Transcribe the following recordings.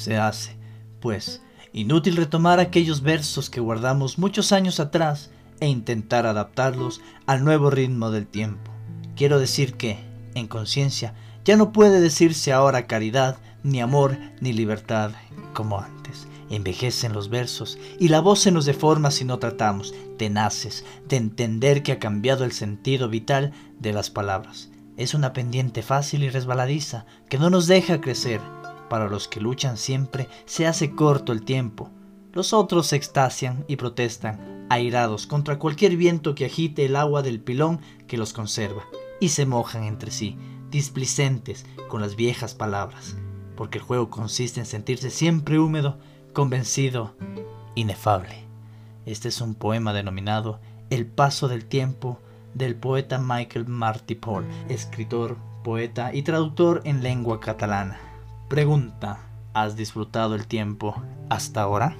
se hace, pues, inútil retomar aquellos versos que guardamos muchos años atrás e intentar adaptarlos al nuevo ritmo del tiempo. Quiero decir que, en conciencia, ya no puede decirse ahora caridad, ni amor, ni libertad como antes. Envejecen los versos y la voz se nos deforma si no tratamos, tenaces, de entender que ha cambiado el sentido vital de las palabras. Es una pendiente fácil y resbaladiza que no nos deja crecer. Para los que luchan siempre se hace corto el tiempo. Los otros se extasian y protestan, airados contra cualquier viento que agite el agua del pilón que los conserva, y se mojan entre sí, displicentes con las viejas palabras, porque el juego consiste en sentirse siempre húmedo, convencido, inefable. Este es un poema denominado El paso del tiempo del poeta Michael Martí Paul, escritor, poeta y traductor en lengua catalana. Pregunta, ¿has disfrutado el tiempo hasta ahora?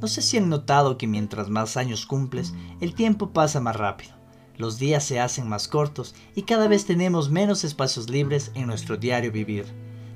No sé si han notado que mientras más años cumples, el tiempo pasa más rápido. Los días se hacen más cortos y cada vez tenemos menos espacios libres en nuestro diario vivir.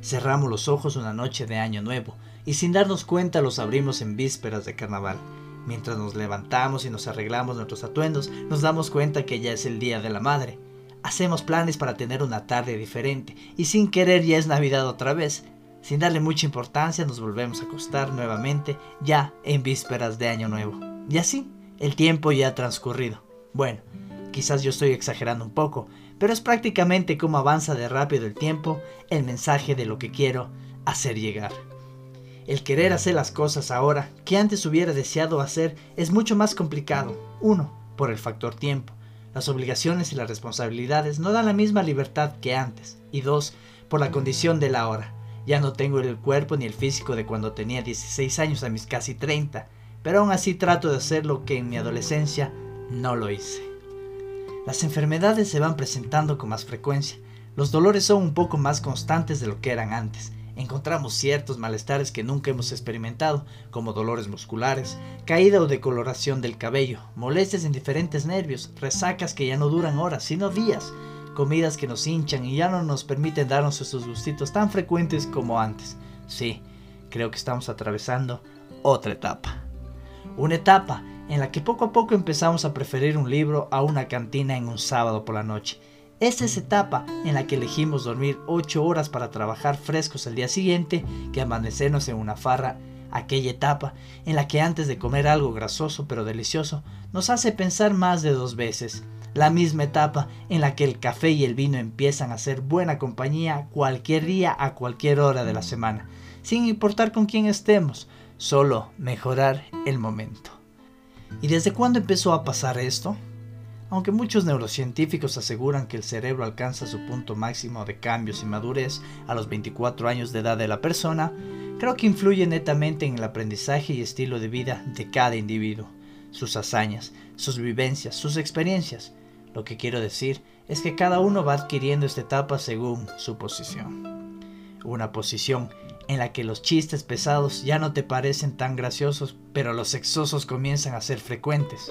Cerramos los ojos una noche de año nuevo y sin darnos cuenta los abrimos en vísperas de carnaval. Mientras nos levantamos y nos arreglamos nuestros atuendos, nos damos cuenta que ya es el Día de la Madre. Hacemos planes para tener una tarde diferente y sin querer ya es Navidad otra vez. Sin darle mucha importancia nos volvemos a acostar nuevamente ya en vísperas de Año Nuevo. Y así, el tiempo ya ha transcurrido. Bueno, quizás yo estoy exagerando un poco, pero es prácticamente como avanza de rápido el tiempo el mensaje de lo que quiero hacer llegar. El querer hacer las cosas ahora que antes hubiera deseado hacer es mucho más complicado. Uno, por el factor tiempo. Las obligaciones y las responsabilidades no dan la misma libertad que antes. Y dos, por la condición de la hora. Ya no tengo el cuerpo ni el físico de cuando tenía 16 años a mis casi 30, pero aún así trato de hacer lo que en mi adolescencia no lo hice. Las enfermedades se van presentando con más frecuencia, los dolores son un poco más constantes de lo que eran antes, encontramos ciertos malestares que nunca hemos experimentado, como dolores musculares, caída o decoloración del cabello, molestias en diferentes nervios, resacas que ya no duran horas, sino días, comidas que nos hinchan y ya no nos permiten darnos esos gustitos tan frecuentes como antes. Sí, creo que estamos atravesando otra etapa. Una etapa en la que poco a poco empezamos a preferir un libro a una cantina en un sábado por la noche. Es esa etapa en la que elegimos dormir 8 horas para trabajar frescos el día siguiente que amanecernos en una farra. Aquella etapa en la que antes de comer algo grasoso pero delicioso nos hace pensar más de dos veces la misma etapa en la que el café y el vino empiezan a ser buena compañía cualquier día a cualquier hora de la semana, sin importar con quién estemos, solo mejorar el momento. ¿Y desde cuándo empezó a pasar esto? Aunque muchos neurocientíficos aseguran que el cerebro alcanza su punto máximo de cambios y madurez a los 24 años de edad de la persona, creo que influye netamente en el aprendizaje y estilo de vida de cada individuo, sus hazañas, sus vivencias, sus experiencias, lo que quiero decir es que cada uno va adquiriendo esta etapa según su posición. Una posición en la que los chistes pesados ya no te parecen tan graciosos, pero los sexosos comienzan a ser frecuentes.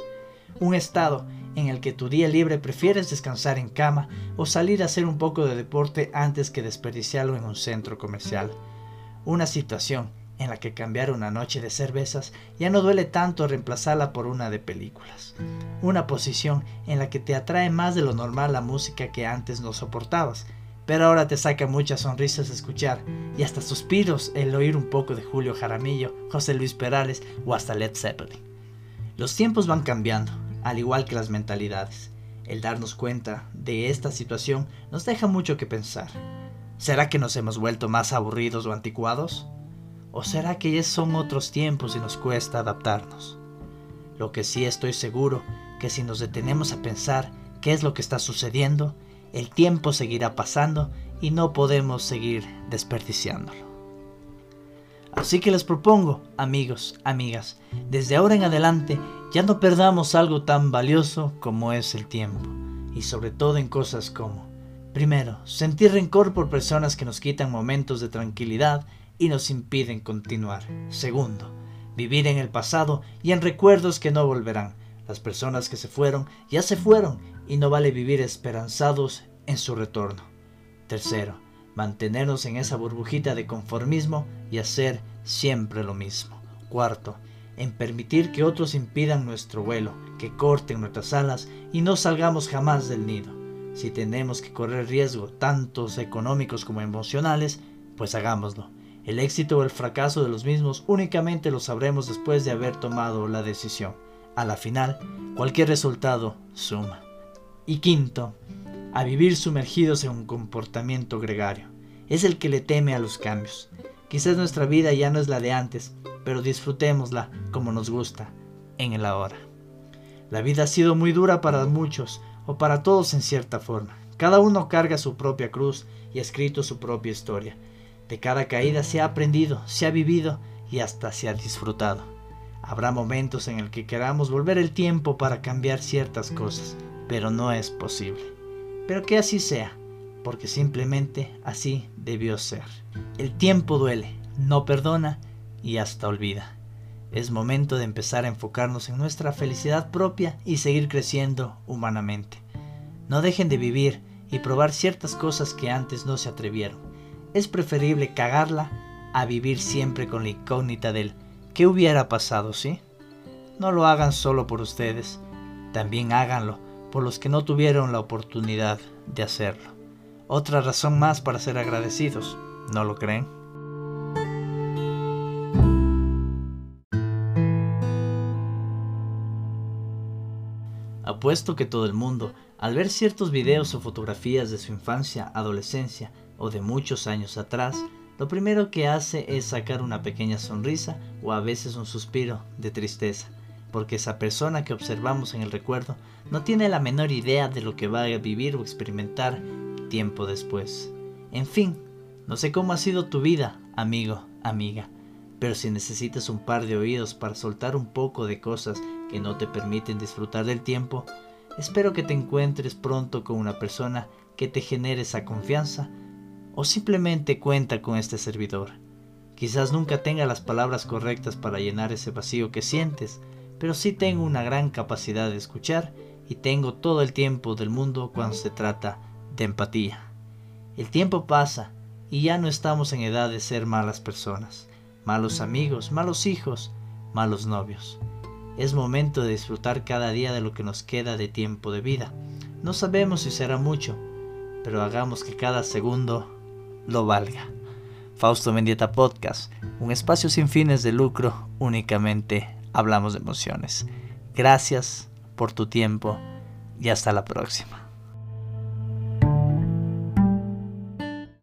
Un estado en el que tu día libre prefieres descansar en cama o salir a hacer un poco de deporte antes que desperdiciarlo en un centro comercial. Una situación en la que cambiar una noche de cervezas ya no duele tanto reemplazarla por una de películas. Una posición en la que te atrae más de lo normal la música que antes no soportabas, pero ahora te saca muchas sonrisas escuchar y hasta suspiros el oír un poco de Julio Jaramillo, José Luis Perales o hasta Led Zeppelin. Los tiempos van cambiando, al igual que las mentalidades. El darnos cuenta de esta situación nos deja mucho que pensar. ¿Será que nos hemos vuelto más aburridos o anticuados? ¿O será que ya son otros tiempos y nos cuesta adaptarnos? Lo que sí estoy seguro que si nos detenemos a pensar qué es lo que está sucediendo, el tiempo seguirá pasando y no podemos seguir desperdiciándolo. Así que les propongo, amigos, amigas, desde ahora en adelante ya no perdamos algo tan valioso como es el tiempo, y sobre todo en cosas como, primero, sentir rencor por personas que nos quitan momentos de tranquilidad y nos impiden continuar. Segundo, vivir en el pasado y en recuerdos que no volverán. Las personas que se fueron ya se fueron y no vale vivir esperanzados en su retorno. Tercero, mantenernos en esa burbujita de conformismo y hacer siempre lo mismo. Cuarto, en permitir que otros impidan nuestro vuelo, que corten nuestras alas y no salgamos jamás del nido. Si tenemos que correr riesgo, tantos económicos como emocionales, pues hagámoslo. El éxito o el fracaso de los mismos únicamente lo sabremos después de haber tomado la decisión. A la final, cualquier resultado suma. Y quinto, a vivir sumergidos en un comportamiento gregario. Es el que le teme a los cambios. Quizás nuestra vida ya no es la de antes, pero disfrutémosla como nos gusta, en el ahora. La vida ha sido muy dura para muchos, o para todos en cierta forma. Cada uno carga su propia cruz y ha escrito su propia historia. De cada caída se ha aprendido, se ha vivido y hasta se ha disfrutado. Habrá momentos en el que queramos volver el tiempo para cambiar ciertas cosas, pero no es posible. Pero que así sea, porque simplemente así debió ser. El tiempo duele, no perdona y hasta olvida. Es momento de empezar a enfocarnos en nuestra felicidad propia y seguir creciendo humanamente. No dejen de vivir y probar ciertas cosas que antes no se atrevieron es preferible cagarla a vivir siempre con la incógnita del ¿qué hubiera pasado, sí? No lo hagan solo por ustedes, también háganlo por los que no tuvieron la oportunidad de hacerlo. Otra razón más para ser agradecidos, ¿no lo creen? Apuesto que todo el mundo, al ver ciertos videos o fotografías de su infancia, adolescencia, o de muchos años atrás, lo primero que hace es sacar una pequeña sonrisa o a veces un suspiro de tristeza, porque esa persona que observamos en el recuerdo no tiene la menor idea de lo que va a vivir o experimentar tiempo después. En fin, no sé cómo ha sido tu vida, amigo, amiga, pero si necesitas un par de oídos para soltar un poco de cosas que no te permiten disfrutar del tiempo, espero que te encuentres pronto con una persona que te genere esa confianza o simplemente cuenta con este servidor. Quizás nunca tenga las palabras correctas para llenar ese vacío que sientes, pero sí tengo una gran capacidad de escuchar y tengo todo el tiempo del mundo cuando se trata de empatía. El tiempo pasa y ya no estamos en edad de ser malas personas, malos amigos, malos hijos, malos novios. Es momento de disfrutar cada día de lo que nos queda de tiempo de vida. No sabemos si será mucho, pero hagamos que cada segundo lo valga. Fausto Mendieta Podcast, un espacio sin fines de lucro, únicamente hablamos de emociones. Gracias por tu tiempo y hasta la próxima.